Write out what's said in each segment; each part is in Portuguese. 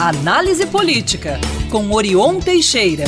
Análise Política, com Orion Teixeira.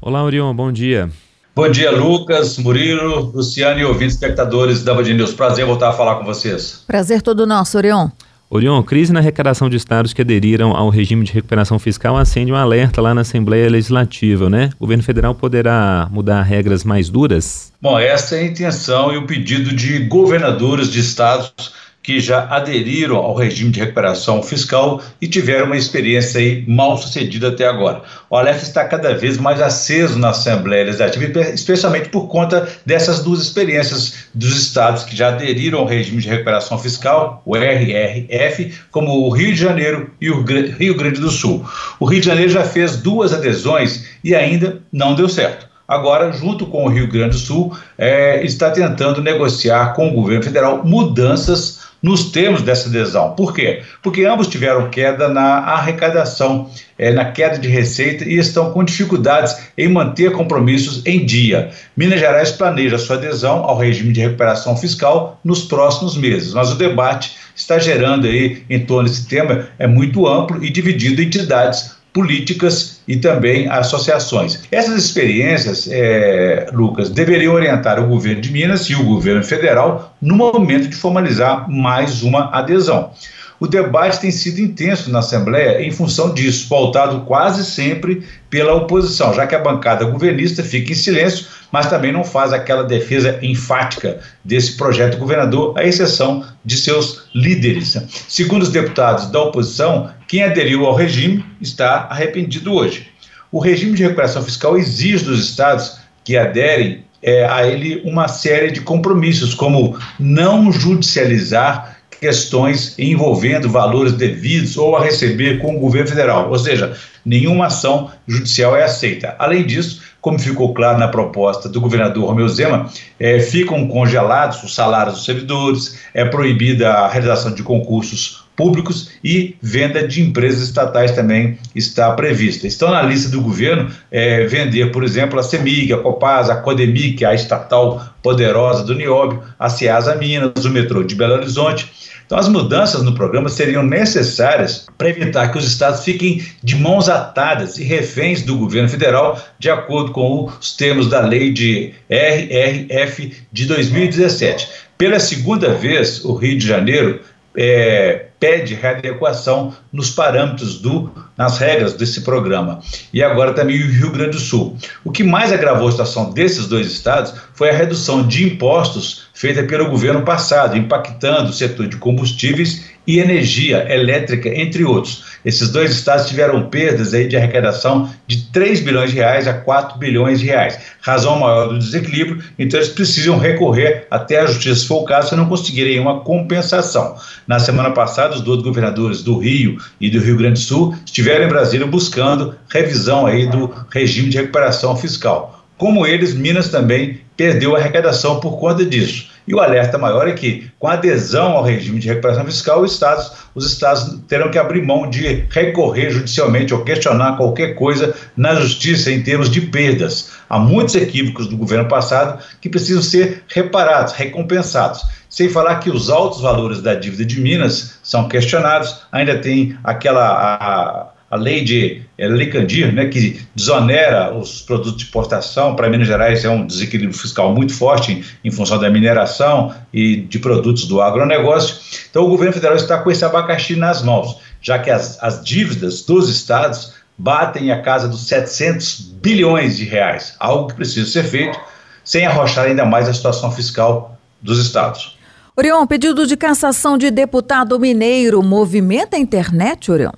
Olá, Orion, bom dia. Bom dia, Lucas, Murilo, Luciano e ouvintes espectadores da Band News. Prazer voltar a falar com vocês. Prazer todo nosso, Orion. Orion, crise na arrecadação de estados que aderiram ao regime de recuperação fiscal acende um alerta lá na Assembleia Legislativa, né? O governo federal poderá mudar regras mais duras? Bom, essa é a intenção e o pedido de governadores de estados que já aderiram ao regime de recuperação fiscal e tiveram uma experiência aí mal sucedida até agora. O alerta está cada vez mais aceso na Assembleia Legislativa, especialmente por conta dessas duas experiências dos estados que já aderiram ao regime de recuperação fiscal, o RRF, como o Rio de Janeiro e o Rio Grande do Sul. O Rio de Janeiro já fez duas adesões e ainda não deu certo. Agora, junto com o Rio Grande do Sul, é, está tentando negociar com o governo federal mudanças nos termos dessa adesão. Por quê? Porque ambos tiveram queda na arrecadação, é, na queda de receita e estão com dificuldades em manter compromissos em dia. Minas Gerais planeja sua adesão ao regime de recuperação fiscal nos próximos meses, mas o debate está gerando aí em torno desse tema é muito amplo e dividido em entidades políticas e também associações. Essas experiências, é, Lucas, deveriam orientar o governo de Minas e o governo federal no momento de formalizar mais uma adesão. O debate tem sido intenso na Assembleia em função disso, pautado quase sempre pela oposição, já que a bancada governista fica em silêncio, mas também não faz aquela defesa enfática desse projeto governador, à exceção de seus líderes. Segundo os deputados da oposição, quem aderiu ao regime está arrependido hoje. O regime de recuperação fiscal exige dos estados que aderem é, a ele uma série de compromissos, como não judicializar questões envolvendo valores devidos ou a receber com o governo federal, ou seja, nenhuma ação judicial é aceita. Além disso, como ficou claro na proposta do governador Romeu Zema, é, ficam congelados os salários dos servidores, é proibida a realização de concursos públicos e venda de empresas estatais também está prevista. Estão na lista do governo é, vender, por exemplo, a CEMIG, a Copasa, a Codemic, a estatal poderosa do Nióbio, a Ciasa Minas, o metrô de Belo Horizonte. Então, as mudanças no programa seriam necessárias para evitar que os estados fiquem de mãos atadas e reféns do governo federal, de acordo com os termos da lei de RRF de 2017. Pela segunda vez, o Rio de Janeiro é, pede readequação nos parâmetros do, nas regras desse programa. E agora também o Rio Grande do Sul. O que mais agravou a situação desses dois estados foi a redução de impostos feita pelo governo passado, impactando o setor de combustíveis e energia elétrica, entre outros. Esses dois estados tiveram perdas aí de arrecadação de 3 bilhões de reais a 4 bilhões de reais. Razão maior do desequilíbrio, então eles precisam recorrer até a justiça, se for o caso, se não conseguirem uma compensação. Na semana passada, os dois governadores do Rio e do Rio Grande do Sul estiveram em Brasília buscando revisão aí do regime de recuperação fiscal. Como eles, Minas também perdeu a arrecadação por conta disso. E o alerta maior é que, com adesão ao regime de recuperação fiscal, os estados, os estados terão que abrir mão de recorrer judicialmente ou questionar qualquer coisa na justiça em termos de perdas. Há muitos equívocos do governo passado que precisam ser reparados, recompensados. Sem falar que os altos valores da dívida de Minas são questionados, ainda tem aquela. A, a lei de é, Licandir, né, que desonera os produtos de exportação, para Minas Gerais é um desequilíbrio fiscal muito forte em, em, função da mineração e de produtos do agronegócio. Então o governo federal está com esse abacaxi nas mãos, já que as, as dívidas dos estados batem a casa dos 700 bilhões de reais, algo que precisa ser feito sem arrochar ainda mais a situação fiscal dos estados. Orion, pedido de cassação de deputado mineiro movimenta a internet, Orion?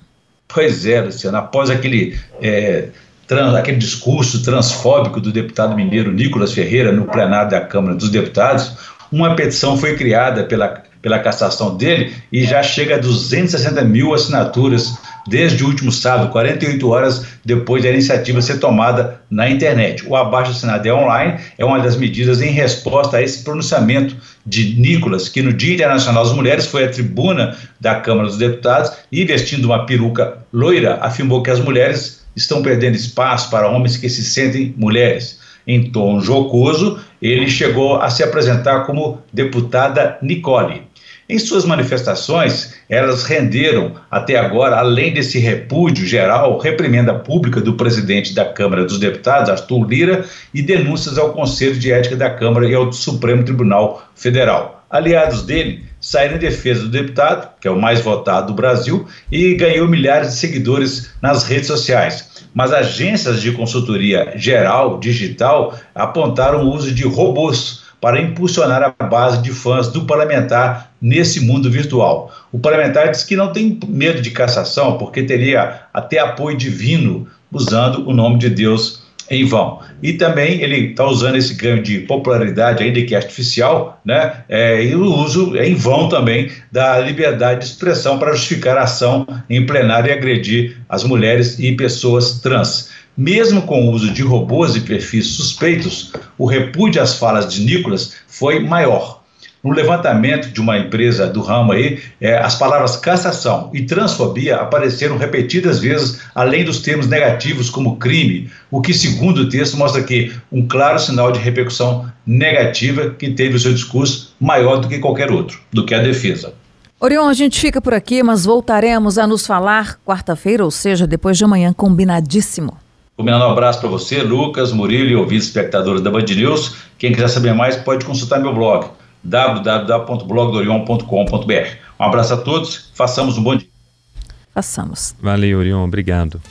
Pois é, Luciano, após aquele, é, trans, aquele discurso transfóbico do deputado mineiro Nicolas Ferreira no plenário da Câmara dos Deputados, uma petição foi criada pela, pela cassação dele e já chega a 260 mil assinaturas desde o último sábado, 48 horas depois da iniciativa ser tomada na internet. O abaixo assinado é online, é uma das medidas em resposta a esse pronunciamento de Nicolas, que no Dia Internacional das Mulheres foi à tribuna da Câmara dos Deputados e, vestindo uma peruca loira, afirmou que as mulheres estão perdendo espaço para homens que se sentem mulheres. Em tom jocoso, ele chegou a se apresentar como deputada Nicole. Em suas manifestações, elas renderam até agora, além desse repúdio geral, reprimenda pública do presidente da Câmara dos Deputados, Arthur Lira, e denúncias ao Conselho de Ética da Câmara e ao Supremo Tribunal Federal. Aliados dele saíram em defesa do deputado, que é o mais votado do Brasil, e ganhou milhares de seguidores nas redes sociais. Mas agências de consultoria geral, digital, apontaram o uso de robôs para impulsionar a base de fãs do parlamentar nesse mundo virtual. O parlamentar diz que não tem medo de cassação, porque teria até apoio divino usando o nome de Deus em vão. E também ele está usando esse ganho de popularidade, ainda que artificial, né? É, e o uso é em vão também da liberdade de expressão para justificar a ação em plenário e agredir as mulheres e pessoas trans. Mesmo com o uso de robôs e perfis suspeitos, o repúdio às falas de Nicolas foi maior. No levantamento de uma empresa do ramo aí, é, as palavras cassação e transfobia apareceram repetidas vezes, além dos termos negativos como crime, o que, segundo o texto, mostra que um claro sinal de repercussão negativa que teve o seu discurso maior do que qualquer outro, do que a defesa. Orion, a gente fica por aqui, mas voltaremos a nos falar quarta-feira, ou seja, depois de amanhã, combinadíssimo. Um abraço para você, Lucas, Murilo e ouvintes espectadores da Band News. Quem quiser saber mais pode consultar meu blog www.blogdorion.com.br. Um abraço a todos, façamos um bom dia. Façamos. Valeu, Orion, obrigado.